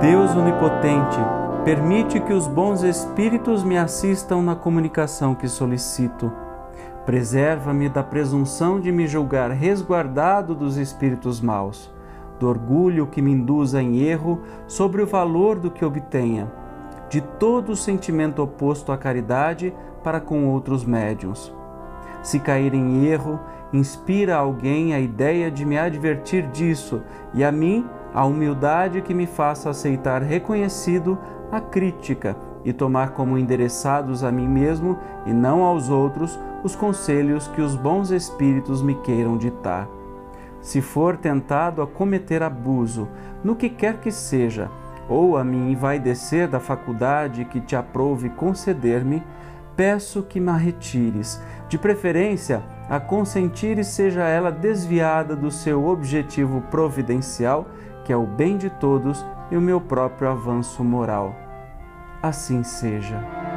Deus onipotente, permite que os bons espíritos me assistam na comunicação que solicito. Preserva-me da presunção de me julgar resguardado dos espíritos maus, do orgulho que me induza em erro sobre o valor do que obtenha, de todo o sentimento oposto à caridade para com outros médiuns. Se cair em erro, inspira a alguém a ideia de me advertir disso e a mim a humildade que me faça aceitar reconhecido a crítica e tomar como endereçados a mim mesmo e não aos outros os conselhos que os bons espíritos me queiram ditar. Se for tentado a cometer abuso, no que quer que seja, ou a mim vai descer da faculdade que te aprove conceder-me, peço que me retires, de preferência a consentir seja ela desviada do seu objetivo providencial, que é o bem de todos e o meu próprio avanço moral. Assim seja.